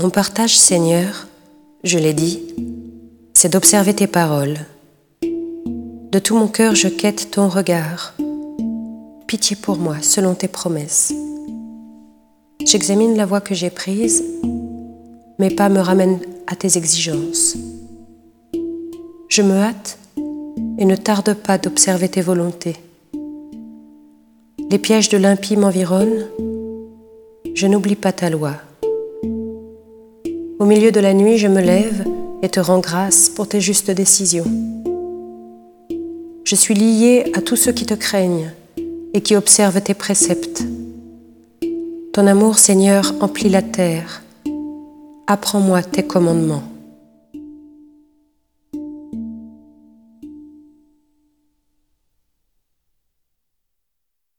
Mon partage, Seigneur, je l'ai dit, c'est d'observer tes paroles. De tout mon cœur, je quête ton regard. Pitié pour moi, selon tes promesses. J'examine la voie que j'ai prise, mes pas me ramènent à tes exigences. Je me hâte et ne tarde pas d'observer tes volontés. Les pièges de l'impie m'environnent, je n'oublie pas ta loi. Au milieu de la nuit, je me lève et te rends grâce pour tes justes décisions. Je suis lié à tous ceux qui te craignent et qui observent tes préceptes. Ton amour, Seigneur, emplit la terre. Apprends-moi tes commandements.